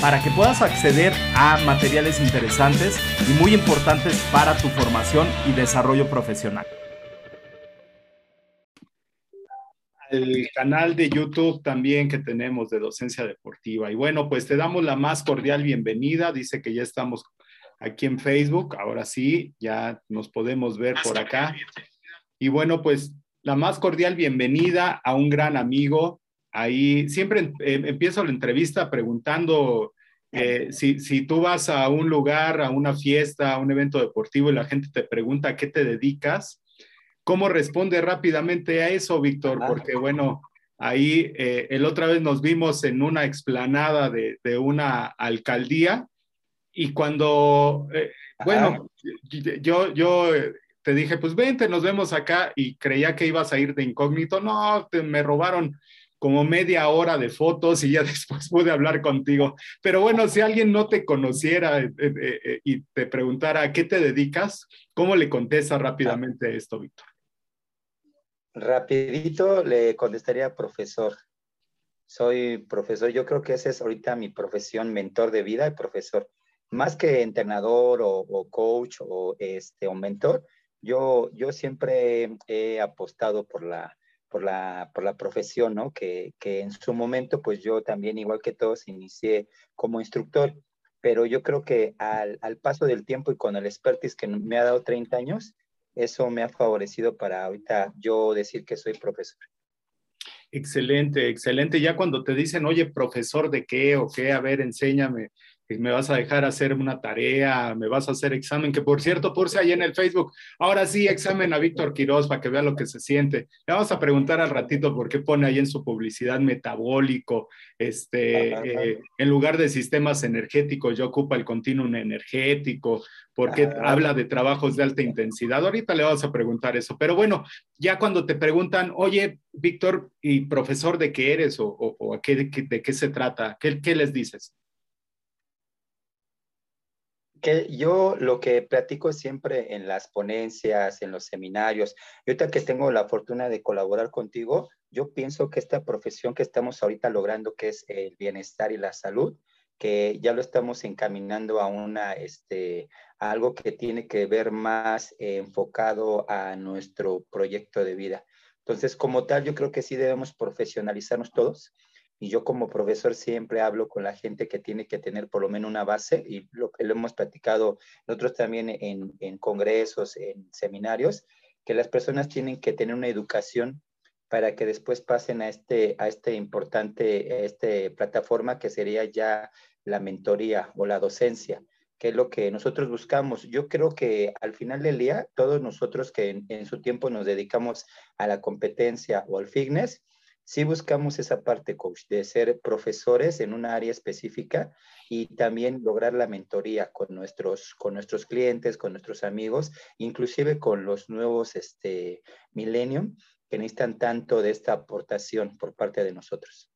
para que puedas acceder a materiales interesantes y muy importantes para tu formación y desarrollo profesional. El canal de YouTube también que tenemos de Docencia Deportiva. Y bueno, pues te damos la más cordial bienvenida. Dice que ya estamos aquí en Facebook. Ahora sí, ya nos podemos ver por acá. Y bueno, pues la más cordial bienvenida a un gran amigo. Ahí siempre em, empiezo la entrevista preguntando eh, si, si, tú vas a un lugar, a una fiesta, a un evento deportivo y la gente te pregunta a qué te dedicas, ¿cómo responde rápidamente a eso, Víctor? Porque bueno, ahí eh, el otra vez nos vimos en una explanada de, de una alcaldía y cuando, eh, bueno, yo, yo te dije, pues vente, nos vemos acá y creía que ibas a ir de incógnito. No, me robaron como media hora de fotos y ya después pude hablar contigo. Pero bueno, si alguien no te conociera eh, eh, y te preguntara a qué te dedicas, ¿cómo le contestas rápidamente esto, Víctor? Rapidito le contestaría profesor. Soy profesor, yo creo que esa es ahorita mi profesión, mentor de vida y profesor más que entrenador o, coach o, este, o mentor, yo, yo siempre he apostado por la, por la, por la profesión, ¿no? Que, que, en su momento, pues yo también, igual que todos, inicié como instructor, pero yo creo que al, al paso del tiempo y con el expertise que me ha dado 30 años, eso me ha favorecido para ahorita yo decir que soy profesor. Excelente, excelente. Ya cuando te dicen, oye, profesor de qué o qué, a ver, enséñame, me vas a dejar hacer una tarea, me vas a hacer examen, que por cierto, puse ahí en el Facebook, ahora sí, examen a Víctor Quiroz para que vea lo que se siente. Le vamos a preguntar al ratito por qué pone ahí en su publicidad metabólico, este, eh, en lugar de sistemas energéticos, yo ocupa el continuum energético, porque habla de trabajos de alta intensidad. Ahorita le vamos a preguntar eso, pero bueno, ya cuando te preguntan, oye, Víctor, ¿y profesor de qué eres o, o, qué, de, qué, se trata? ¿Qué, ¿Qué les dices? Yo lo que platico siempre en las ponencias, en los seminarios, y ahorita que tengo la fortuna de colaborar contigo, yo pienso que esta profesión que estamos ahorita logrando, que es el bienestar y la salud, que ya lo estamos encaminando a una, este, algo que tiene que ver más enfocado a nuestro proyecto de vida. Entonces, como tal, yo creo que sí debemos profesionalizarnos todos y yo como profesor siempre hablo con la gente que tiene que tener por lo menos una base y lo que lo hemos platicado nosotros también en, en congresos, en seminarios, que las personas tienen que tener una educación para que después pasen a este, a este importante a este plataforma que sería ya la mentoría o la docencia, que es lo que nosotros buscamos. Yo creo que al final del día, todos nosotros que en, en su tiempo nos dedicamos a la competencia o al fitness, sí buscamos esa parte, coach, de ser profesores en una área específica y también lograr la mentoría con nuestros, con nuestros clientes, con nuestros amigos, inclusive con los nuevos este, millennium que necesitan tanto de esta aportación por parte de nosotros.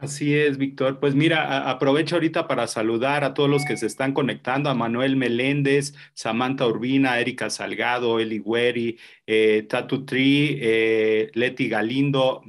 Así es, Víctor. Pues mira, aprovecho ahorita para saludar a todos los que se están conectando, a Manuel Meléndez, Samantha Urbina, Erika Salgado, Eli Gueri, eh, Tatu Tri, eh, Leti Galindo,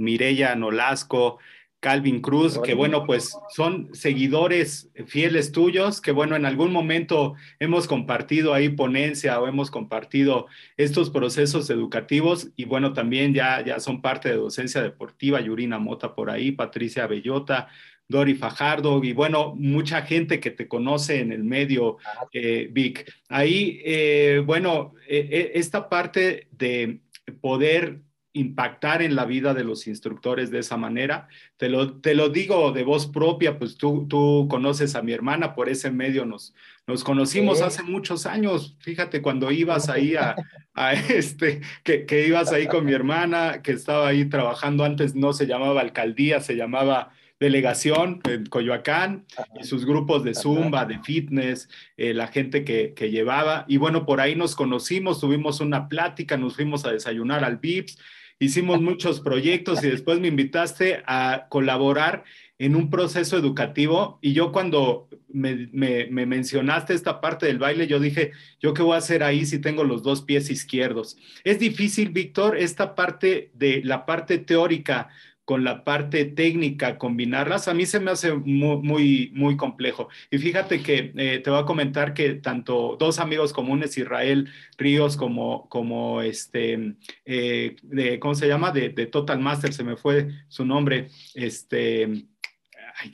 Mireya Nolasco, Calvin Cruz, que bueno, pues son seguidores fieles tuyos, que bueno, en algún momento hemos compartido ahí ponencia o hemos compartido estos procesos educativos y bueno, también ya, ya son parte de docencia deportiva, Yurina Mota por ahí, Patricia Bellota, Dori Fajardo y bueno, mucha gente que te conoce en el medio, eh, Vic. Ahí, eh, bueno, eh, esta parte de poder impactar en la vida de los instructores de esa manera. Te lo, te lo digo de voz propia, pues tú, tú conoces a mi hermana, por ese medio nos, nos conocimos hace muchos años. Fíjate, cuando ibas ahí a, a este, que, que, ibas ahí con mi hermana, que estaba ahí trabajando antes, no se llamaba alcaldía, se llamaba delegación en Coyoacán y sus grupos de zumba, de fitness, eh, la gente que, que, llevaba. Y bueno, por ahí nos conocimos, tuvimos una plática, nos fuimos a desayunar al VIPS hicimos muchos proyectos y después me invitaste a colaborar en un proceso educativo y yo cuando me, mencionaste esta parte del baile, yo dije, ¿yo qué voy a hacer ahí si tengo los dos pies izquierdos? Es difícil, Víctor, esta parte de la parte teórica con la parte técnica, combinarlas, a mí se me hace muy, muy, complejo. Y fíjate que eh, te voy a comentar que tanto dos amigos comunes, Israel Ríos como, como este, eh, de, ¿cómo se llama? De, Total Master, se me fue su nombre, este,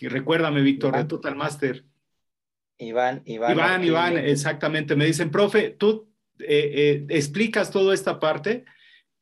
recuérdame, Víctor, de Total Master. Iván, Iván. Iván, Iván, exactamente. Me dicen, profe, tú eh, explicas toda esta parte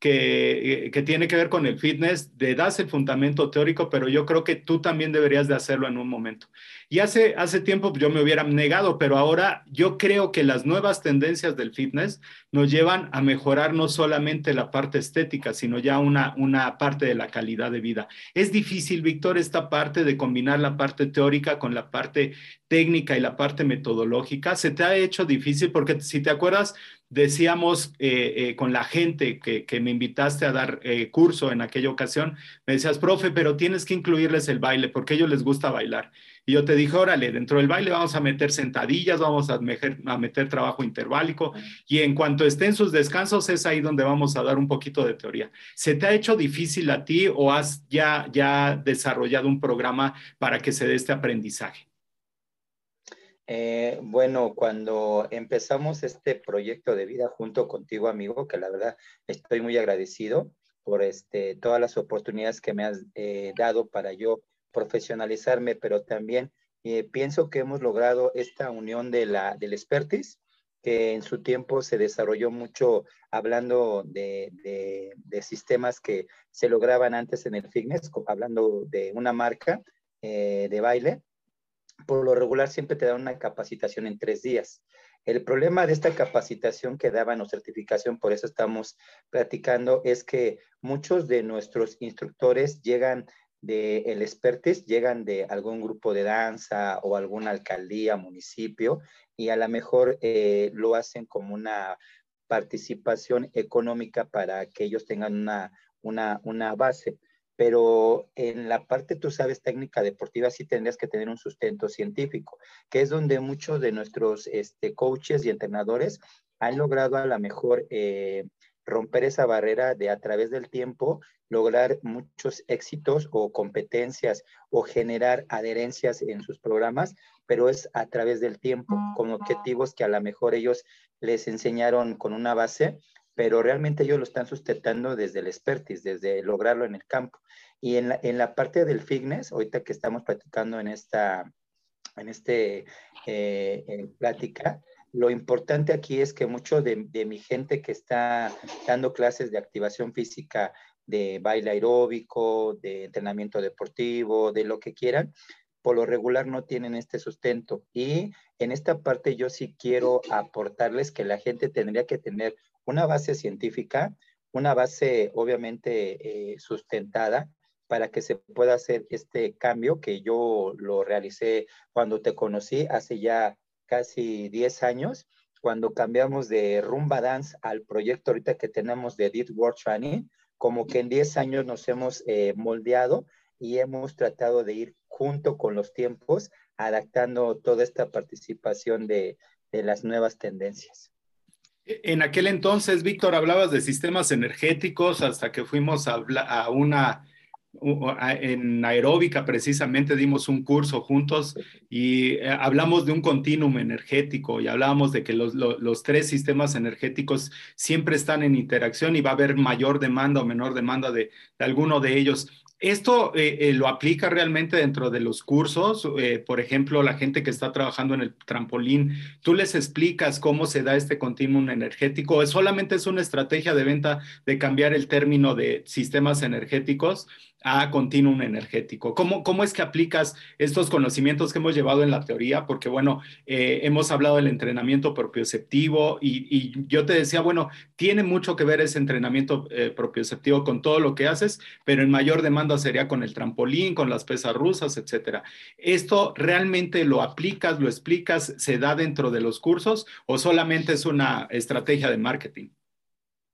que, tiene que ver con el fitness, de das el fundamento teórico, pero yo creo que tú también deberías de hacerlo en un momento. Y hace, hace tiempo yo me hubiera negado, pero ahora yo creo que las nuevas tendencias del fitness nos llevan a mejorar no solamente la parte estética, sino ya una, una parte de la calidad de vida. Es difícil, Víctor, esta parte de combinar la parte teórica con la parte técnica y la parte metodológica. Se te ha hecho difícil porque si te acuerdas, decíamos eh, eh, con la gente que, me invitaste a dar eh, curso en aquella ocasión, me decías, profe, pero tienes que incluirles el baile porque a ellos les gusta bailar. Y yo te dije, órale, dentro del baile vamos a meter sentadillas, vamos a meter, a meter trabajo interválico y en cuanto estén sus descansos es ahí donde vamos a dar un poquito de teoría. ¿Se te ha hecho difícil a ti o has ya, ya desarrollado un programa para que se dé este aprendizaje? Eh, bueno, cuando empezamos este proyecto de vida junto contigo, amigo, que la verdad estoy muy agradecido por este, todas las oportunidades que me has eh, dado para yo profesionalizarme, pero también eh, pienso que hemos logrado esta unión de la, del expertise, que en su tiempo se desarrolló mucho hablando de, de, de sistemas que se lograban antes en el fitness, hablando de una marca de baile, por lo regular siempre te dan una capacitación en tres días. El problema de esta capacitación que daban o certificación, por eso estamos platicando, es que muchos de nuestros instructores llegan de expertise, llegan de algún grupo de danza o alguna alcaldía, municipio, y a lo mejor eh, lo hacen como una participación económica para que ellos tengan una, una, una base pero en la parte, tú sabes, técnica deportiva sí tendrías que tener un sustento científico, que es donde muchos de nuestros este, coaches y entrenadores han logrado a lo mejor eh, romper esa barrera de a través del tiempo lograr muchos éxitos o competencias o generar adherencias en sus programas, pero es a través del tiempo, con objetivos que a lo mejor ellos les enseñaron con una base, pero realmente ellos lo están sustentando desde el expertise, desde lograrlo en el campo. Y en la, en la parte del fitness, ahorita que estamos platicando en esta en este eh, plática, lo importante aquí es que mucho de, de, mi gente que está dando clases de activación física, de baile aeróbico, de entrenamiento deportivo, de lo que quieran, por lo regular no tienen este sustento. Y en esta parte yo sí quiero aportarles que la gente tendría que tener una base científica, una base obviamente eh, sustentada para que se pueda hacer este cambio que yo lo realicé cuando te conocí hace ya casi 10 años, cuando cambiamos de Rumba Dance al proyecto ahorita que tenemos de Deep World Training, como que en 10 años nos hemos eh, moldeado y hemos tratado de ir junto con los tiempos, adaptando toda esta participación de, de las nuevas tendencias. En aquel entonces, Víctor, hablabas de sistemas energéticos hasta que fuimos a, una, en aeróbica precisamente dimos un curso juntos y eh, hablamos de un continuum energético y hablábamos de que los, los, tres sistemas energéticos siempre están en interacción y va a haber mayor demanda o menor demanda de, de alguno de ellos. ¿Esto eh, eh, lo aplica realmente dentro de los cursos? Eh, por ejemplo, la gente que está trabajando en el trampolín, ¿tú les explicas cómo se da este continuum energético? ¿O solamente es una estrategia de venta de cambiar el término de sistemas energéticos a continuum energético. ¿Cómo, ¿Cómo es que aplicas estos conocimientos que hemos llevado en la teoría? Porque, bueno, eh, hemos hablado del entrenamiento propioceptivo y, y, yo te decía, bueno, tiene mucho que ver ese entrenamiento eh, propioceptivo con todo lo que haces, pero en mayor demanda sería con el trampolín, con las pesas rusas, etcétera. ¿Esto realmente lo aplicas, lo explicas, se da dentro de los cursos o solamente es una estrategia de marketing?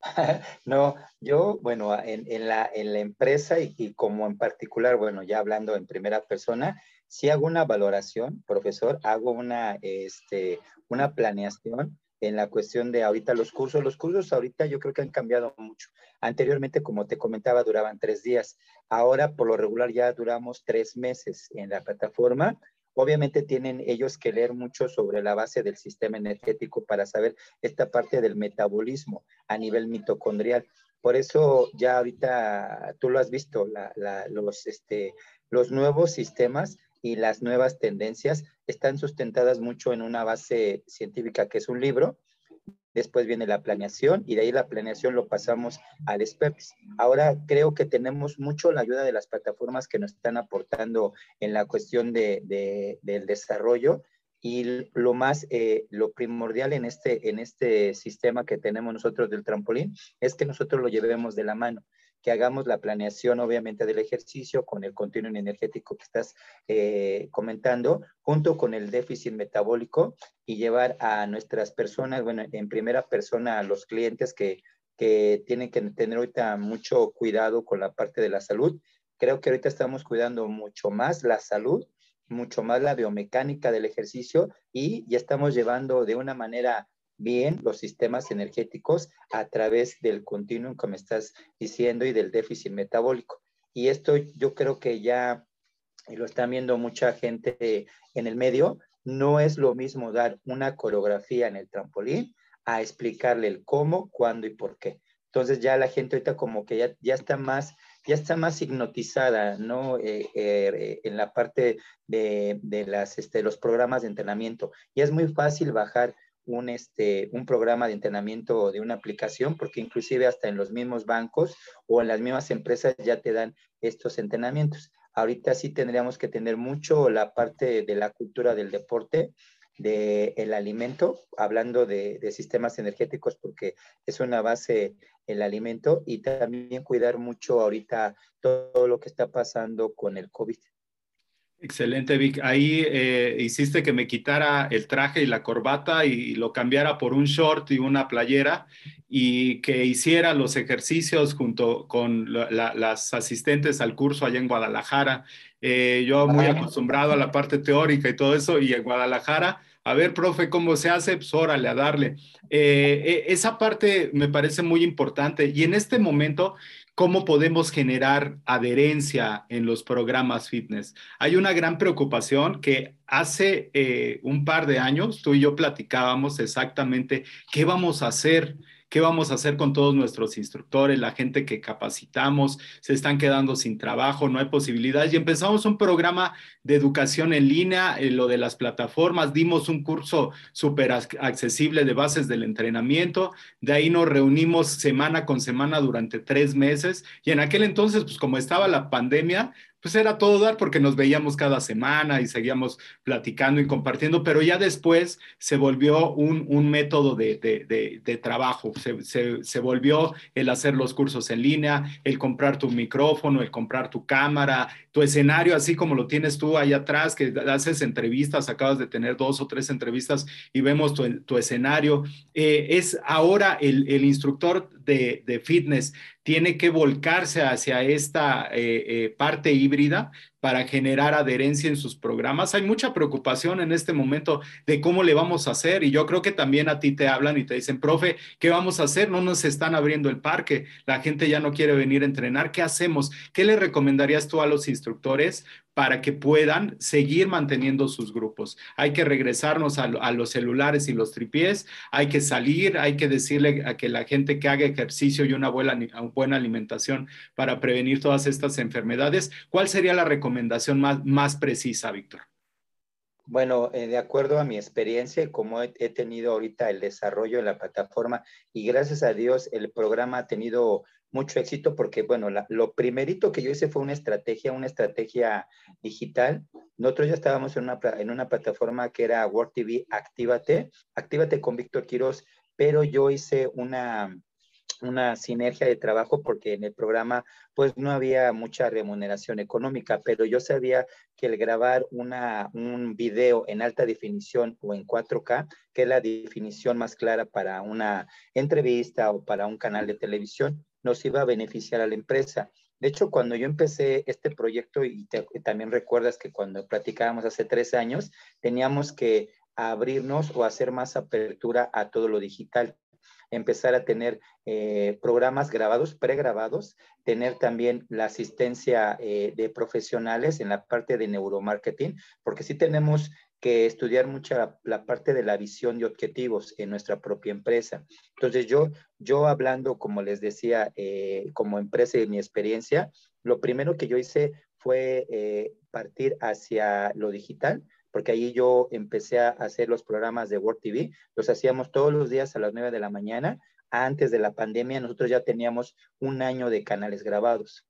no, yo, bueno, en, en, la, en la, empresa y, como en particular, bueno, ya hablando en primera persona, si hago una valoración, profesor, hago una, este, una planeación en la cuestión de ahorita los cursos. Los cursos ahorita yo creo que han cambiado mucho. Anteriormente, como te comentaba, duraban tres días. Ahora, por lo regular, ya duramos tres meses en la plataforma Obviamente tienen ellos que leer mucho sobre la base del sistema energético para saber esta parte del metabolismo a nivel mitocondrial. Por eso ya ahorita tú lo has visto, los, este, los nuevos sistemas y las nuevas tendencias están sustentadas mucho en una base científica que es un libro, después viene la planeación y de ahí la planeación lo pasamos al experts. Ahora creo que tenemos mucho la ayuda de las plataformas que nos están aportando en la cuestión de, del desarrollo y lo más, eh, lo primordial en este, en este sistema que tenemos nosotros del trampolín es que nosotros lo llevemos de la mano que hagamos la planeación, obviamente, del ejercicio con el continuo energético que estás eh, comentando, junto con el déficit metabólico y llevar a nuestras personas, bueno, en primera persona a los clientes que, que tienen que tener ahorita mucho cuidado con la parte de la salud. Creo que ahorita estamos cuidando mucho más la salud, mucho más la biomecánica del ejercicio y ya estamos llevando de una manera bien los sistemas energéticos a través del continuum, como estás diciendo, y del déficit metabólico. Y esto yo creo que ya lo están viendo mucha gente en el medio, no es lo mismo dar una coreografía en el trampolín a explicarle el cómo, cuándo y por qué. Entonces ya la gente ahorita como que ya, ya está más ya está más hipnotizada, ¿no? Eh, eh, en la parte de, de las, este, los programas de entrenamiento. Y es muy fácil bajar un, este, un programa de entrenamiento de una aplicación, porque inclusive hasta en los mismos bancos o en las mismas empresas ya te dan estos entrenamientos. Ahorita sí tendríamos que tener mucho la parte de la cultura del deporte, del el alimento, hablando de, de, sistemas energéticos, porque es una base el alimento, y también cuidar mucho ahorita todo lo que está pasando con el COVID. Excelente, Vic. Ahí eh, hiciste que me quitara el traje y la corbata y lo cambiara por un short y una playera y que hiciera los ejercicios junto con las asistentes al curso allá en Guadalajara. Eh, yo muy acostumbrado a la parte teórica y todo eso y en Guadalajara. A ver, profe, ¿cómo se hace? Pues órale, a darle. Eh, esa parte me parece muy importante y en este momento cómo podemos generar adherencia en los programas fitness. Hay una gran preocupación que hace eh, un par de años tú y yo platicábamos exactamente qué vamos a hacer ¿Qué vamos a hacer con todos nuestros instructores, la gente que capacitamos? Se están quedando sin trabajo, no hay posibilidades. Y empezamos un programa de educación en línea, lo de las plataformas, dimos un curso súper accesible de bases del entrenamiento, de ahí nos reunimos semana con semana durante tres meses y en aquel entonces, pues como estaba la pandemia, pues era todo dar porque nos veíamos cada semana y seguíamos platicando y compartiendo, pero ya después se volvió un, un método de, de, de, trabajo, se, se, se, volvió el hacer los cursos en línea, el comprar tu micrófono, el comprar tu cámara, tu escenario, así como lo tienes tú ahí atrás, que haces entrevistas, acabas de tener dos o tres entrevistas y vemos tu, tu escenario. Eh, es ahora el, el instructor de, de, fitness tiene que volcarse hacia esta eh, eh, parte híbrida para generar adherencia en sus programas. Hay mucha preocupación en este momento de cómo le vamos a hacer y yo creo que también a ti te hablan y te dicen, profe, ¿qué vamos a hacer? No nos están abriendo el parque, la gente ya no quiere venir a entrenar, ¿qué hacemos? ¿Qué le recomendarías tú a los instructores para que puedan seguir manteniendo sus grupos. Hay que regresarnos a, los celulares y los tripiés, hay que salir, hay que decirle a que la gente que haga ejercicio y una buena, alimentación para prevenir todas estas enfermedades. ¿Cuál sería la recomendación más, más precisa, Víctor? Bueno, eh, de acuerdo a mi experiencia como he, tenido ahorita el desarrollo en la plataforma y gracias a Dios el programa ha tenido mucho éxito porque, bueno, lo primerito que yo hice fue una estrategia, una estrategia digital. Nosotros ya estábamos en una, en una plataforma que era World TV Actívate, Actívate con Víctor Quiroz, pero yo hice una, una sinergia de trabajo porque en el programa pues no había mucha remuneración económica, pero yo sabía que el grabar una, un video en alta definición o en 4K, que es la definición más clara para una entrevista o para un canal de televisión, nos iba a beneficiar a la empresa. De hecho, cuando yo empecé este proyecto, y, también recuerdas que cuando platicábamos hace tres años, teníamos que abrirnos o hacer más apertura a todo lo digital empezar a tener eh, programas grabados, pregrabados, tener también la asistencia eh, de profesionales en la parte de neuromarketing, porque sí tenemos que estudiar mucha la parte de la visión de objetivos en nuestra propia empresa. Entonces yo, yo hablando, como les decía, eh, como empresa y mi experiencia, lo primero que yo hice fue partir hacia lo digital, porque ahí yo empecé a hacer los programas de World TV, los hacíamos todos los días a las 9 de la mañana. Antes de la pandemia nosotros ya teníamos un año de canales grabados.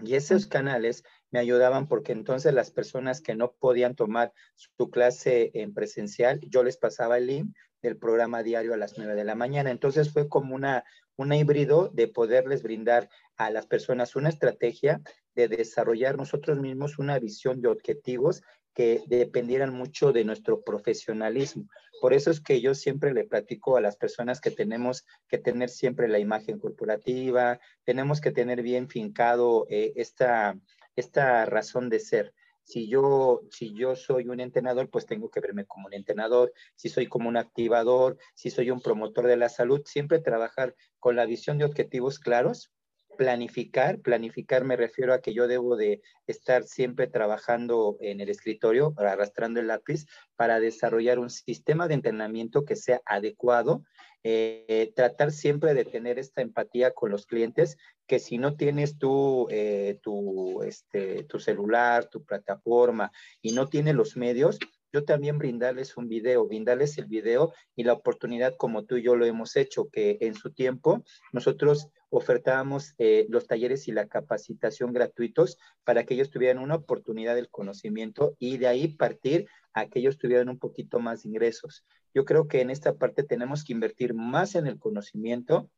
Y esos canales me ayudaban porque entonces las personas que no podían tomar su clase en presencial, yo les pasaba el link del programa diario a las 9 de la mañana. Entonces fue como una, una híbrido de poderles brindar a las personas una estrategia de desarrollar nosotros mismos una visión de objetivos que dependieran mucho de nuestro profesionalismo. Por eso es que yo siempre le platico a las personas que tenemos que tener siempre la imagen corporativa, tenemos que tener bien fincado eh, esta, esta razón de ser. Si yo, si yo soy un entrenador, pues tengo que verme como un entrenador. Si soy como un activador, si soy un promotor de la salud, siempre trabajar con la visión de objetivos claros, planificar. Planificar me refiero a que yo debo de estar siempre trabajando en el escritorio, arrastrando el lápiz, para desarrollar un sistema de entrenamiento que sea adecuado eh, tratar siempre de tener esta empatía con los clientes, que si no tienes tu, eh, tu, este, tu celular, tu plataforma y no tienes los medios, yo también brindarles un video, brindarles el video y la oportunidad como tú y yo lo hemos hecho, que en su tiempo nosotros ofertábamos eh, los talleres y la capacitación gratuitos para que ellos tuvieran una oportunidad del conocimiento y de ahí partir a que ellos tuvieran un poquito más de ingresos. Yo creo que en esta parte tenemos que invertir más en el conocimiento,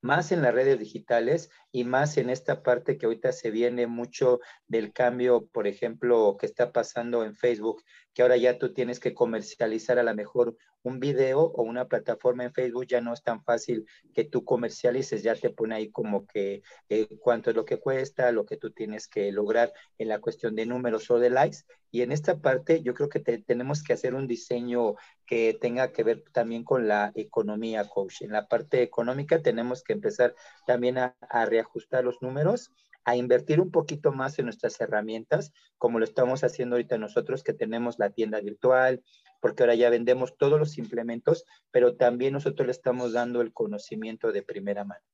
más en las redes digitales y más en esta parte que ahorita se viene mucho del cambio, por ejemplo, que está pasando en Facebook, que ahora ya tú tienes que comercializar a lo mejor un video o una plataforma en Facebook, ya no es tan fácil que tú comercialices, ya te pone ahí como que eh, cuánto es lo que cuesta, lo que tú tienes que lograr en la cuestión de números o de likes. Y en esta parte yo creo que tenemos que hacer un diseño que tenga que ver también con la economía, coach. En la parte económica tenemos que empezar también a, reajustar los números, a invertir un poquito más en nuestras herramientas, como lo estamos haciendo ahorita nosotros que tenemos la tienda virtual, porque ahora ya vendemos todos los implementos, pero también nosotros le estamos dando el conocimiento de primera mano.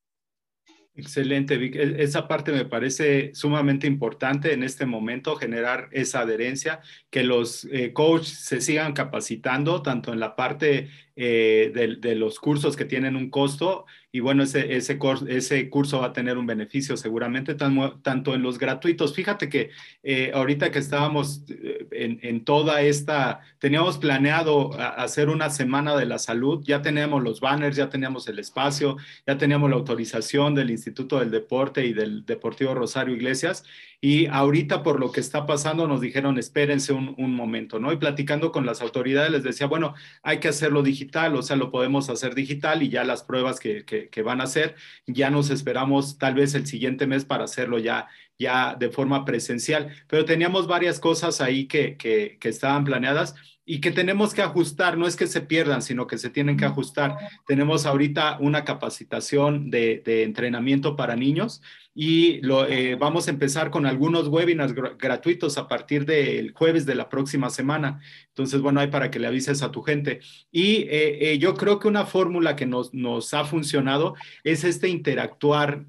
Excelente, Vic. E, esa parte me parece sumamente importante en este momento, generar esa adherencia, que los eh, coaches se sigan capacitando, tanto en la parte eh, de, los cursos que tienen un costo y bueno, ese, ese, ese curso va a tener un beneficio seguramente, tanto en los gratuitos. Fíjate que eh, ahorita que estábamos eh, en, en, toda esta, teníamos planeado hacer una semana de la salud, ya teníamos los banners, ya teníamos el espacio, ya teníamos la autorización del Instituto del Deporte y del Deportivo Rosario Iglesias y ahorita por lo que está pasando nos dijeron, espérense un, momento, ¿no? Y platicando con las autoridades les decía, bueno, hay que hacerlo digital, o sea, lo podemos hacer digital y ya las pruebas que, que, van a hacer. Ya nos esperamos tal vez el siguiente mes para hacerlo ya, ya de forma presencial, pero teníamos varias cosas ahí que, que, que estaban planeadas y que tenemos que ajustar, no es que se pierdan, sino que se tienen que ajustar. Tenemos ahorita una capacitación de, de entrenamiento para niños y lo, eh, vamos a empezar con algunos webinars gratuitos a partir del jueves de la próxima semana. Entonces, bueno, hay para que le avises a tu gente. Y eh, eh, yo creo que una fórmula que nos, nos ha funcionado es este interactuar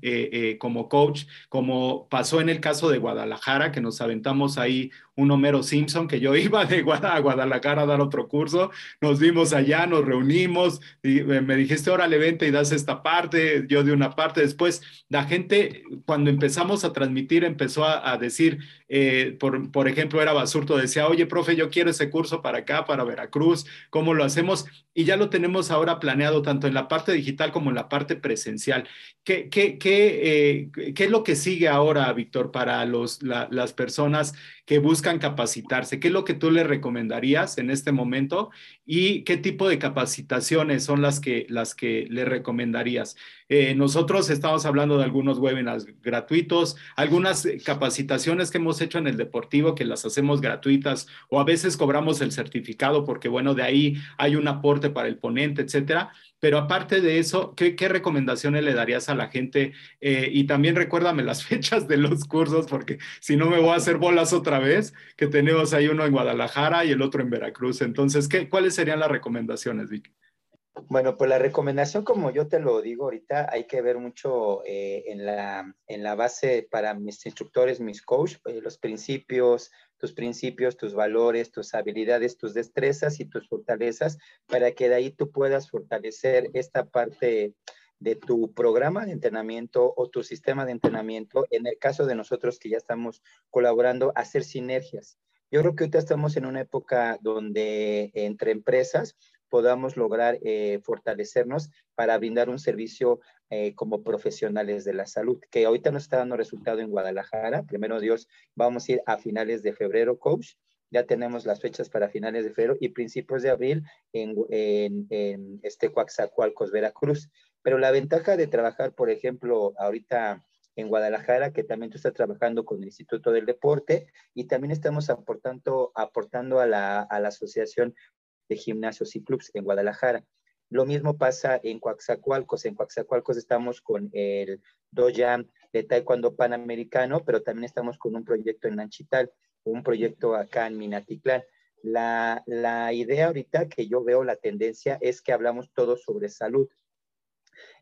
como coach, como pasó en el caso de Guadalajara, que nos aventamos ahí un Homero Simpson, que yo iba de Guadalajara a dar otro curso, nos vimos allá, nos reunimos, y me dijiste, órale, vente y das esta parte, yo de una parte, después la gente cuando empezamos a transmitir, empezó a, decir, eh, por, ejemplo, era Basurto, decía, oye, profe, yo quiero ese curso para acá, para Veracruz, ¿cómo lo hacemos? Y ya lo tenemos ahora planeado tanto en la parte digital como en la parte presencial. ¿Qué, eh, es lo que sigue ahora, Víctor, para los, las personas que buscan capacitarse? ¿Qué es lo que tú le recomendarías en este momento? ¿Y qué tipo de capacitaciones son las que, las que le recomendarías? Eh, nosotros estamos hablando de algunos webinars gratuitos, algunas capacitaciones que hemos hecho en el deportivo que las hacemos gratuitas o a veces cobramos el certificado porque, bueno, de ahí hay un aporte para el ponente, etcétera. Pero aparte de eso, ¿qué, recomendaciones le darías a la gente? Eh, y también recuérdame las fechas de los cursos, porque si no me voy a hacer bolas otra vez, que tenemos ahí uno en Guadalajara y el otro en Veracruz. Entonces, ¿qué, ¿cuáles serían las recomendaciones, Vic? Bueno, pues la recomendación, como yo te lo digo ahorita, hay que ver mucho eh, en, la, en la base para mis instructores, mis coaches, eh, los principios, tus principios, tus valores, tus habilidades, tus destrezas y tus fortalezas, para que de ahí tú puedas fortalecer esta parte de tu programa de entrenamiento o tu sistema de entrenamiento. En el caso de nosotros que ya estamos colaborando, hacer sinergias. Yo creo que ahorita estamos en una época donde entre empresas podamos lograr eh, fortalecernos para brindar un servicio eh, como profesionales de la salud, que ahorita nos está dando resultado en Guadalajara. Primero Dios, vamos a ir a finales de febrero, coach. Ya tenemos las fechas para finales de febrero y principios de abril en, en, en este Coaxacualcos, Veracruz. Pero la ventaja de trabajar, por ejemplo, ahorita en Guadalajara, que también tú estás trabajando con el Instituto del Deporte y también estamos aportando, aportando a la, a la Asociación de gimnasios y clubs en Guadalajara. Lo mismo pasa en Coaxacualcos. En Coaxacualcos estamos con el Dojam de Taekwondo Panamericano, pero también estamos con un proyecto en Nanchital, un proyecto acá en Minatitlán. La, la idea ahorita que yo veo la tendencia es que hablamos todos sobre salud.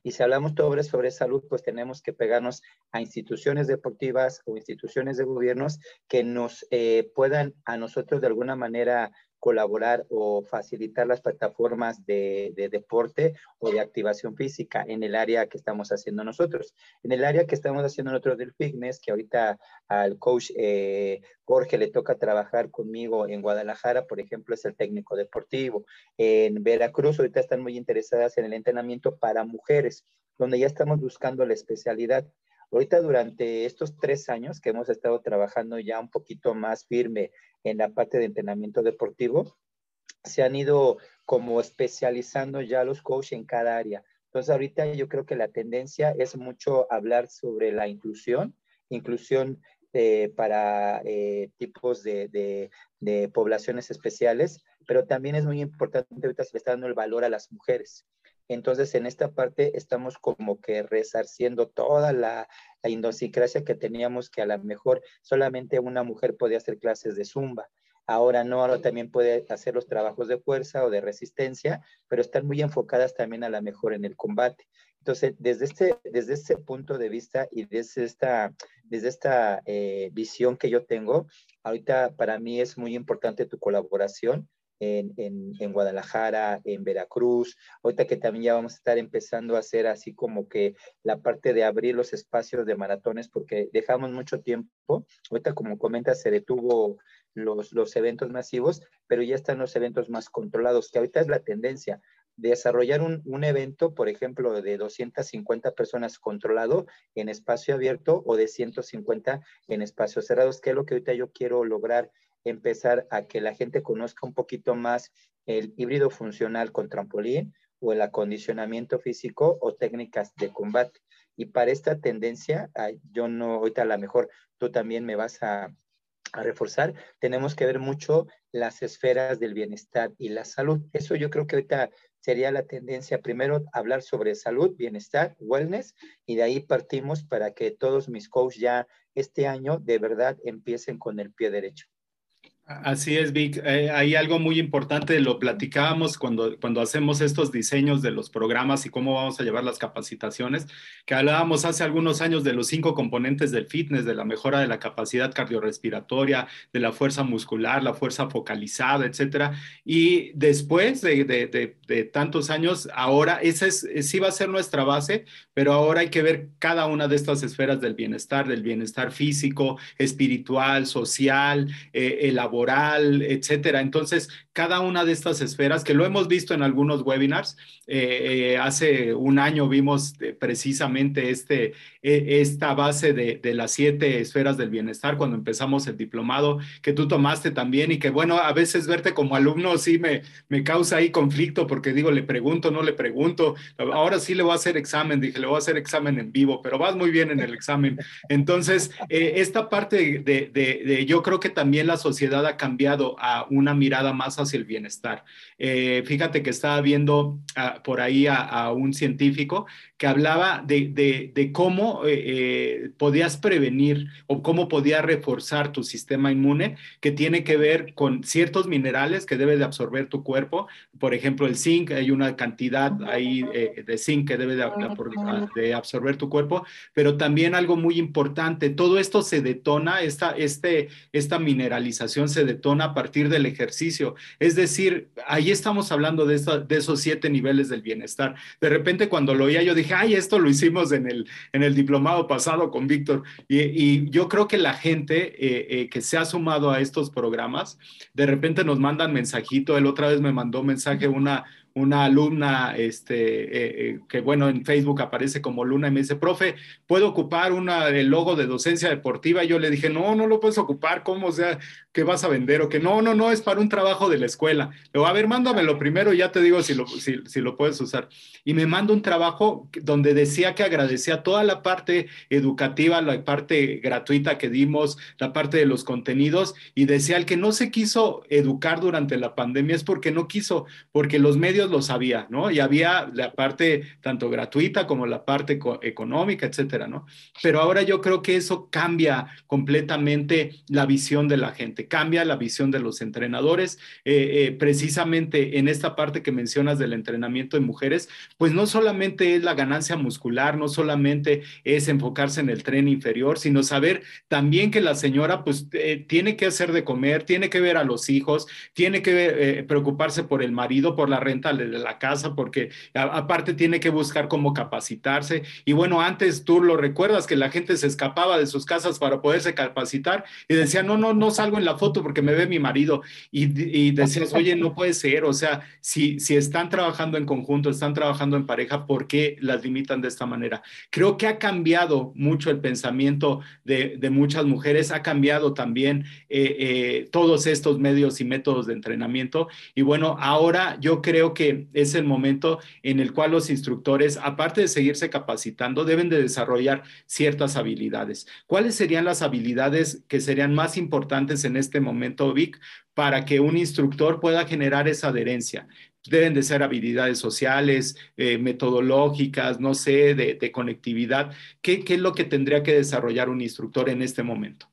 Y si hablamos sobre, sobre salud, pues tenemos que pegarnos a instituciones deportivas o instituciones de gobiernos que nos eh, puedan a nosotros de alguna manera colaborar o facilitar las plataformas de, deporte o de activación física en el área que estamos haciendo nosotros. En el área que estamos haciendo nosotros del fitness, que ahorita al coach eh, Jorge le toca trabajar conmigo en Guadalajara, por ejemplo, es el técnico deportivo. En Veracruz ahorita están muy interesadas en el entrenamiento para mujeres, donde ya estamos buscando la especialidad. Ahorita durante estos tres años que hemos estado trabajando ya un poquito más firme en la parte de entrenamiento deportivo, se han ido como especializando ya los coaches en cada área. Entonces ahorita yo creo que la tendencia es mucho hablar sobre la inclusión, inclusión eh, para eh, tipos de, de, poblaciones especiales, pero también es muy importante, ahorita se le está dando el valor a las mujeres. Entonces, en esta parte estamos como que resarciendo toda la, la que teníamos, que a lo mejor solamente una mujer podía hacer clases de zumba. Ahora no, ahora también puede hacer los trabajos de fuerza o de resistencia, pero están muy enfocadas también a la mejor en el combate. Entonces, desde este, desde este punto de vista y desde esta, desde esta eh, visión que yo tengo, ahorita para mí es muy importante tu colaboración en, Guadalajara, en Veracruz. Ahorita que también ya vamos a estar empezando a hacer así como que la parte de abrir los espacios de maratones porque dejamos mucho tiempo. Ahorita como comentas se detuvo los, los eventos masivos, pero ya están los eventos más controlados, que ahorita es la tendencia desarrollar un, un, evento, por ejemplo, de 250 personas controlado en espacio abierto o de 150 en espacios cerrados, que es lo que ahorita yo quiero lograr empezar a que la gente conozca un poquito más el híbrido funcional con trampolín o el acondicionamiento físico o técnicas de combate. Y para esta tendencia, yo no, ahorita a lo mejor tú también me vas a, a reforzar, tenemos que ver mucho las esferas del bienestar y la salud. Eso yo creo que ahorita sería la tendencia. Primero hablar sobre salud, bienestar, wellness, y de ahí partimos para que todos mis coaches ya este año de verdad empiecen con el pie derecho. Así es, Vic. Eh, hay algo muy importante, lo platicábamos cuando, cuando hacemos estos diseños de los programas y cómo vamos a llevar las capacitaciones, que hablábamos hace algunos años de los cinco componentes del fitness, de la mejora de la capacidad cardiorrespiratoria, de la fuerza muscular, la fuerza focalizada, etcétera. Y después de, tantos años, ahora esa es, sí va a ser nuestra base, pero ahora hay que ver cada una de estas esferas del bienestar, del bienestar físico, espiritual, social, eh, laboral, etcétera. Entonces, cada una de estas esferas, que lo hemos visto en algunos webinars, eh, eh, hace un año vimos eh, precisamente este, esta base de, las siete esferas del bienestar cuando empezamos el diplomado, que tú tomaste también y que bueno, a veces verte como alumno sí me, me causa ahí conflicto porque digo, le pregunto, no le pregunto, ahora sí le voy a hacer examen, dije, le voy a hacer examen en vivo, pero vas muy bien en el examen. Entonces, esta parte de, de, yo creo que también la sociedad ha cambiado a una mirada más hacia el bienestar. Eh, fíjate que estaba viendo ah, por ahí a, un científico que hablaba de, cómo eh, eh, podías prevenir o cómo podías reforzar tu sistema inmune, que tiene que ver con ciertos minerales que debe de absorber tu cuerpo. Por ejemplo, el zinc, hay una cantidad ahí de zinc que debe de, de, absorber tu cuerpo, pero también algo muy importante, todo esto se detona, esta, este, esta mineralización se detona a partir del ejercicio. Es decir, ahí estamos hablando de, de esos siete niveles del bienestar. De repente cuando lo oía yo dije, ay, esto lo hicimos en el, en el diplomado pasado con Víctor. Y, yo creo que la gente eh, eh, que se ha sumado a estos programas, de repente nos mandan mensajito. Él otra vez me mandó mensaje una, una alumna, este, eh, eh, que bueno, en Facebook aparece como Luna y me dice, profe, ¿puedo ocupar una, el logo de docencia deportiva? Y yo le dije, no, no lo puedes ocupar, ¿cómo? O sea, ¿qué vas a vender? O que no, no, no, es para un trabajo de la escuela. Le a ver, mándamelo primero y ya te digo si lo, si, si lo puedes usar. Y me manda un trabajo donde decía que agradecía toda la parte educativa, la parte gratuita que dimos, la parte de los contenidos, y decía, el que no se quiso educar durante la pandemia es porque no quiso, porque los medios lo sabía, ¿no? Y había la parte tanto gratuita como la parte económica, etcétera, ¿no? Pero ahora yo creo que eso cambia completamente la visión de la gente, cambia la visión de los entrenadores, eh, eh, precisamente en esta parte que mencionas del entrenamiento de mujeres, pues no solamente es la ganancia muscular, no solamente es enfocarse en el tren inferior, sino saber también que la señora pues eh, tiene que hacer de comer, tiene que ver a los hijos, tiene que preocuparse por el marido, por la renta de la casa porque aparte tiene que buscar cómo capacitarse. Y bueno, antes tú lo recuerdas que la gente se escapaba de sus casas para poderse capacitar y decía, no, no, no salgo en la foto porque me ve mi marido. Y, decías, oye, no puede ser. O sea, si, si están trabajando en conjunto, están trabajando en pareja, ¿por qué las limitan de esta manera? Creo que ha cambiado mucho el pensamiento de, de muchas mujeres, ha cambiado también eh, eh, todos estos medios y métodos de entrenamiento. Y bueno, ahora yo creo que es el momento en el cual los instructores, aparte de seguirse capacitando, deben de desarrollar ciertas habilidades. ¿Cuáles serían las habilidades que serían más importantes en este momento, Vic, para que un instructor pueda generar esa adherencia? deben de ser habilidades sociales, eh, metodológicas, no sé, de, conectividad. ¿Qué, ¿Qué, es lo que tendría que desarrollar un instructor en este momento?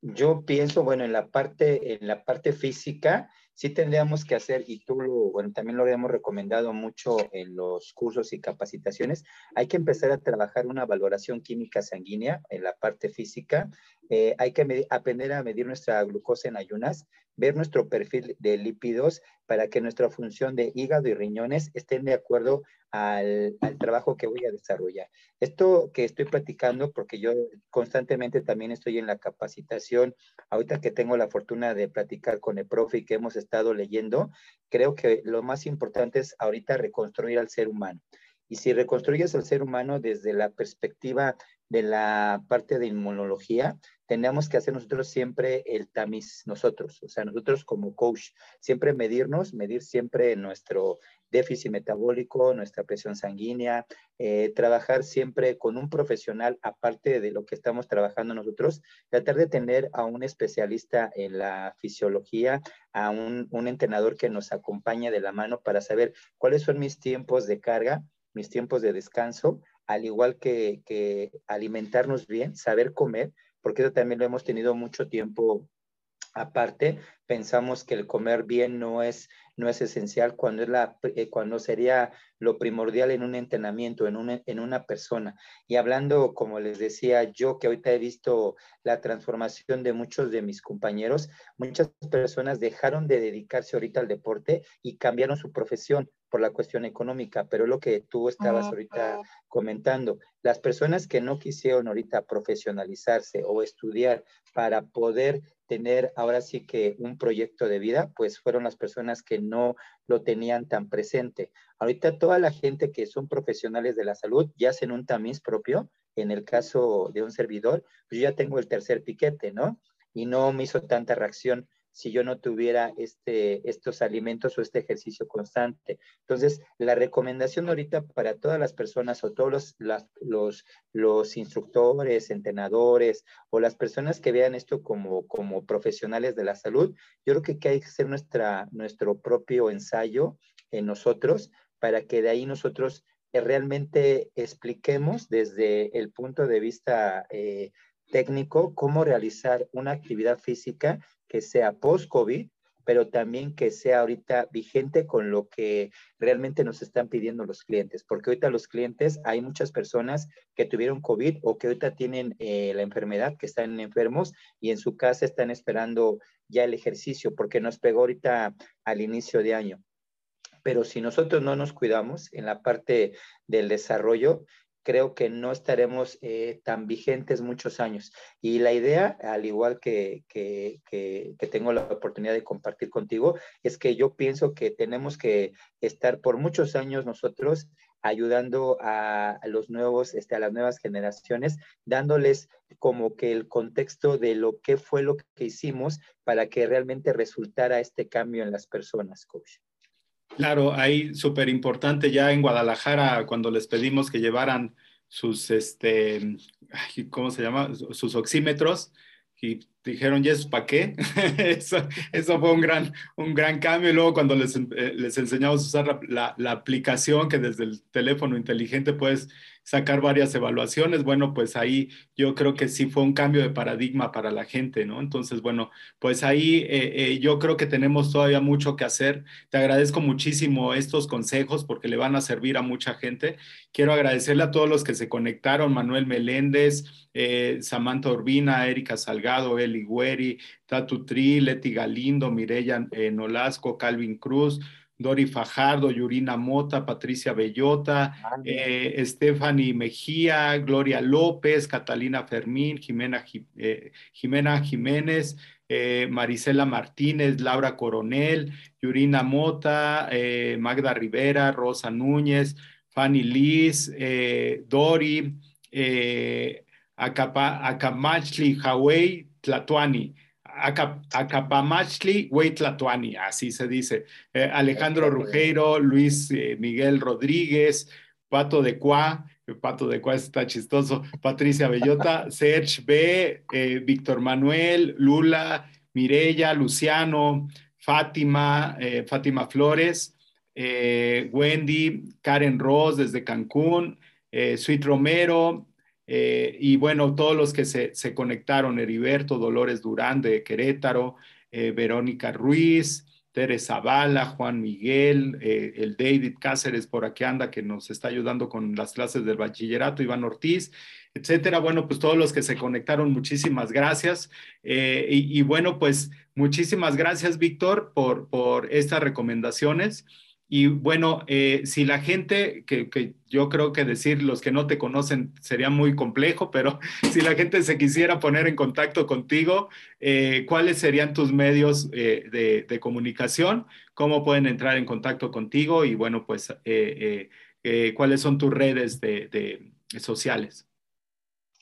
Yo pienso, bueno, en la parte, en la parte física, sí tendríamos que hacer, y tú lo, bueno, también lo habíamos recomendado mucho en los cursos y capacitaciones, hay que empezar a trabajar una valoración química sanguínea en la parte física, eh, hay que aprender a medir nuestra glucosa en ayunas, ver nuestro perfil de lípidos para que nuestra función de hígado y riñones estén de acuerdo al, al, trabajo que voy a desarrollar. Esto que estoy platicando, porque yo constantemente también estoy en la capacitación, ahorita que tengo la fortuna de platicar con el profe y que hemos estado leyendo, creo que lo más importante es ahorita reconstruir al ser humano. Y si reconstruyes al ser humano desde la perspectiva de la parte de inmunología, tenemos que hacer nosotros siempre el tamiz, nosotros, o sea, nosotros como coach, siempre medirnos, medir siempre nuestro déficit metabólico, nuestra presión sanguínea, eh, trabajar siempre con un profesional, aparte de lo que estamos trabajando nosotros, tratar de tener a un especialista en la fisiología, a un, un entrenador que nos acompañe de la mano para saber cuáles son mis tiempos de carga, mis tiempos de descanso, al igual que, alimentarnos bien, saber comer, porque eso también lo hemos tenido mucho tiempo aparte, pensamos que el comer bien no es, no es esencial cuando, es la, eh, cuando sería lo primordial en un entrenamiento, en una, en una persona. Y hablando, como les decía, yo que ahorita he visto la transformación de muchos de mis compañeros, muchas personas dejaron de dedicarse ahorita al deporte y cambiaron su profesión por la cuestión económica, pero lo que tú estabas ahorita comentando, las personas que no quisieron ahorita profesionalizarse o estudiar para poder tener ahora sí que un proyecto de vida, pues fueron las personas que no lo tenían tan presente. Ahorita toda la gente que son profesionales de la salud ya hacen un tamiz propio. En el caso de un servidor, pues yo ya tengo el tercer piquete, ¿no? Y no me hizo tanta reacción si yo no tuviera este, estos alimentos o este ejercicio constante. Entonces, la recomendación ahorita para todas las personas o todos los, los, los instructores, entrenadores o las personas que vean esto como, como profesionales de la salud, yo creo que hay que hacer nuestra, nuestro propio ensayo en nosotros para que de ahí nosotros eh, realmente expliquemos desde el punto de vista eh, técnico cómo realizar una actividad física que sea post-COVID, pero también que sea ahorita vigente con lo que realmente nos están pidiendo los clientes, porque ahorita los clientes, hay muchas personas que tuvieron COVID o que ahorita tienen eh, la enfermedad, que están enfermos y en su casa están esperando ya el ejercicio, porque nos pegó ahorita al inicio de año. Pero si nosotros no nos cuidamos en la parte del desarrollo, creo que no estaremos eh, tan vigentes muchos años. Y la idea, al igual que, que, tengo la oportunidad de compartir contigo, es que yo pienso que tenemos que estar por muchos años nosotros ayudando a, los nuevos, este, a las nuevas generaciones, dándoles como que el contexto de lo que fue lo que hicimos para que realmente resultara este cambio en las personas, coach. Claro, ahí súper importante ya en Guadalajara, cuando les pedimos que llevaran sus, este, ¿cómo se? Sus oxímetros y dijeron, ¿y eso para qué? eso, fue un gran, un gran cambio. Luego cuando les, eh, les enseñamos a usar la, la, aplicación que desde el teléfono inteligente puedes sacar varias evaluaciones, bueno, pues ahí yo creo que sí fue un cambio de paradigma para la gente, ¿no? Entonces, bueno, pues ahí eh, eh, yo creo que tenemos todavía mucho que hacer. Te agradezco muchísimo estos consejos porque le van a servir a mucha gente. Quiero agradecerle a todos los que se conectaron, Manuel Meléndez, eh, Samantha Urbina, Erika Salgado, Eli Gueri, Tatu Tri, Leti Galindo, Mireya Nolasco, Calvin Cruz, Dori Fajardo, Yurina Mota, Patricia Bellota, eh, Stephanie Mejía, Gloria López, Catalina Fermín, Jimena, eh, Jimena Jiménez, eh, Marisela Martínez, Laura Coronel, Yurina Mota, Magda Rivera, Rosa Núñez, Fanny Liz, Dori, Acamachli Hawaii, Tlatuani. Acapamachli, Huaytlatuani, así se dice. Eh, Alejandro Rugeiro, Luis eh, Miguel Rodríguez, Pato de Cuá, Pato de Cuá está chistoso, Patricia Bellota, Serge B, eh, Víctor Manuel, Lula, Mirella, Luciano, Fátima, Fátima Flores, Wendy, Karen Ross desde Cancún, Sweet Romero, eh, y bueno, todos los que se, conectaron, Heriberto, Dolores Durán de Querétaro, eh, Verónica Ruiz, Teresa Bala, Juan Miguel, eh, el David Cáceres por aquí anda que nos está ayudando con las clases del bachillerato, Iván Ortiz, etcétera. Bueno, pues todos los que se conectaron, muchísimas gracias. Y, y, bueno, pues muchísimas gracias, Víctor, por, por estas recomendaciones. Y bueno, eh, si la gente, que, yo creo que decir los que no te conocen sería muy complejo, pero si la gente se quisiera poner en contacto contigo, eh, ¿cuáles serían tus medios eh, de, comunicación? ¿Cómo pueden entrar en contacto contigo? Y bueno, pues, ¿cuáles son tus redes de, sociales?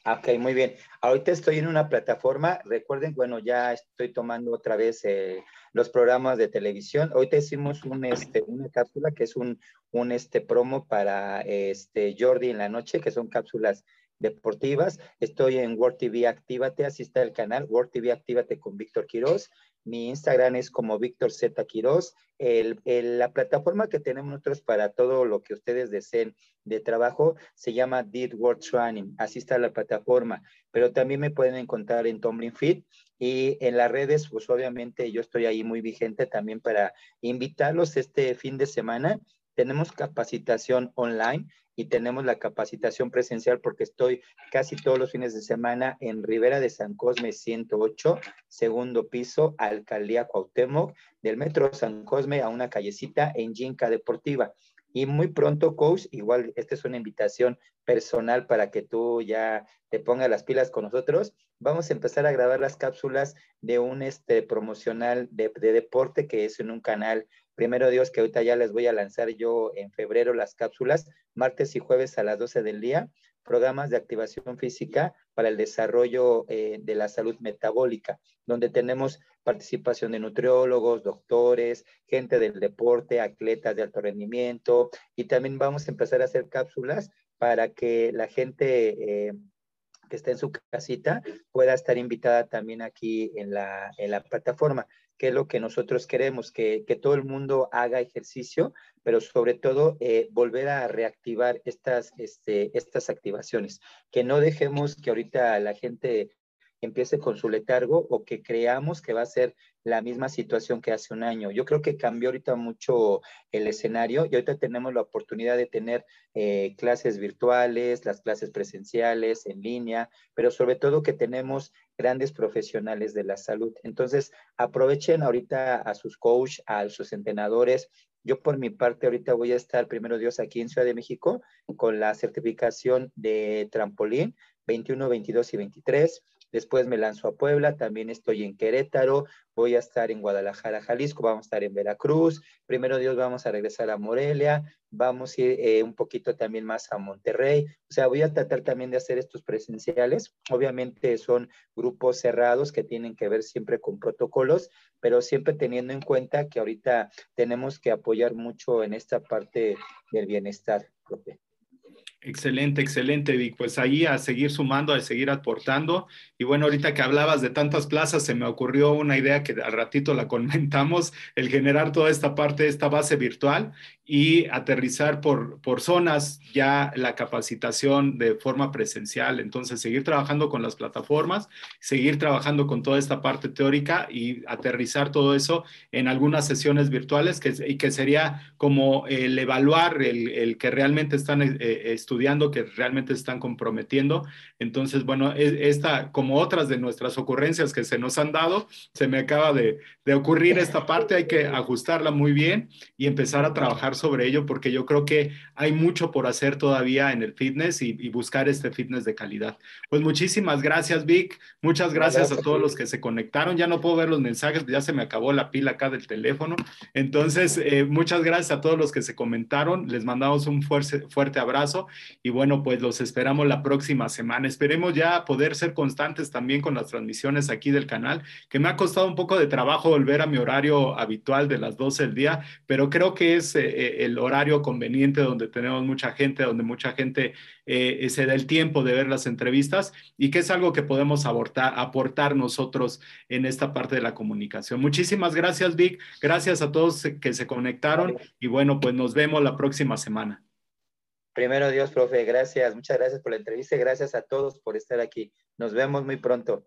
Ok, muy bien. Ahorita estoy en una plataforma. Recuerden, bueno, ya estoy tomando otra vez eh, los programas de televisión. Ahorita hicimos un, este, una cápsula que es un, un este, promo para este, Jordi en la noche, que son cápsulas deportivas. Estoy en World TV Actívate, así está el canal, World TV Actívate con Víctor Quiroz. Mi Instagram es como Víctor Z Quiroz. La plataforma que tenemos nosotros para todo lo que ustedes deseen de trabajo se llama Did World Training. Así está la plataforma. Pero también me pueden encontrar en Tumbling Fit y en las redes, pues obviamente yo estoy ahí muy vigente también para invitarlos este fin de semana. Tenemos capacitación online y tenemos la capacitación presencial porque estoy casi todos los fines de semana en Rivera de San Cosme 108, segundo piso, Alcaldía Cuauhtémoc, del Metro San Cosme a una callecita en Jinca Deportiva. Y muy pronto, coach, igual esta es una invitación personal para que tú ya te pongas las pilas con nosotros. Vamos a empezar a grabar las cápsulas de un este, promocional de, de deporte que es en un canal Primero Dios que ahorita ya les voy a lanzar yo en febrero las cápsulas, martes y jueves a las 12 del día, programas de activación física para el desarrollo eh, de la salud metabólica, donde tenemos participación de nutriólogos, doctores, gente del deporte, atletas de alto rendimiento, y también vamos a empezar a hacer cápsulas para que la gente eh, que está en su casita pueda estar invitada también aquí en la, en la plataforma que es lo que nosotros queremos, que, todo el mundo haga ejercicio, pero sobre todo eh, volver a reactivar estas, este, estas activaciones, que no dejemos que ahorita la gente empiece con su letargo o que creamos que va a ser la misma situación que hace un año. Yo creo que cambió ahorita mucho el escenario y ahorita tenemos la oportunidad de tener eh, clases virtuales, las clases presenciales, en línea, pero sobre todo que tenemos grandes profesionales de la salud. Entonces, aprovechen ahorita a sus coach, a sus entrenadores. Yo por mi parte ahorita voy a estar, primero Dios, aquí en Ciudad de México con la certificación de trampolín 21, 22 y 23 Después me lanzo a Puebla, también estoy en Querétaro, voy a estar en Guadalajara, Jalisco, vamos a estar en Veracruz, primero Dios vamos a regresar a Morelia, vamos a ir eh, un poquito también más a Monterrey, o sea, voy a tratar también de hacer estos presenciales, obviamente son grupos cerrados que tienen que ver siempre con protocolos, pero siempre teniendo en cuenta que ahorita tenemos que apoyar mucho en esta parte del bienestar. Propio. Excelente, excelente, Vic. Pues ahí a seguir sumando, a seguir aportando. Y bueno, ahorita que hablabas de tantas plazas, se me ocurrió una idea que al ratito la comentamos, el generar toda esta parte, esta base virtual y aterrizar por, por zonas ya la capacitación de forma presencial. Entonces, seguir trabajando con las plataformas, seguir trabajando con toda esta parte teórica y aterrizar todo eso en algunas sesiones virtuales que, y que sería como el evaluar el, el que realmente están eh, estudiando, que realmente están comprometiendo. Entonces, bueno, e, esta, como otras de nuestras ocurrencias que se nos han dado, se me acaba de, de ocurrir esta parte, hay que ajustarla muy bien y empezar a trabajar sobre ello porque yo creo que hay mucho por hacer todavía en el fitness y, buscar este fitness de calidad. Pues muchísimas gracias, Vic. Muchas gracias, a todos los que se conectaron. Ya no puedo ver los mensajes, ya se me acabó la pila acá del teléfono. Entonces, eh, muchas gracias a todos los que se comentaron. Les mandamos un fuerte, fuerte abrazo y bueno, pues los esperamos la próxima semana. Esperemos ya poder ser constantes también con las transmisiones aquí del canal, que me ha costado un poco de trabajo volver a mi horario habitual de las 12 del día, pero creo que es eh, eh, el horario conveniente donde tenemos mucha gente, donde mucha gente eh, se da el tiempo de ver las entrevistas y que es algo que podemos aportar, aportar nosotros en esta parte de la comunicación. Muchísimas gracias, Vic. Gracias a todos que se conectaron y bueno, pues nos vemos la próxima semana. Primero Dios, profe, gracias. Muchas gracias por la entrevista gracias a todos por estar aquí. Nos vemos muy pronto.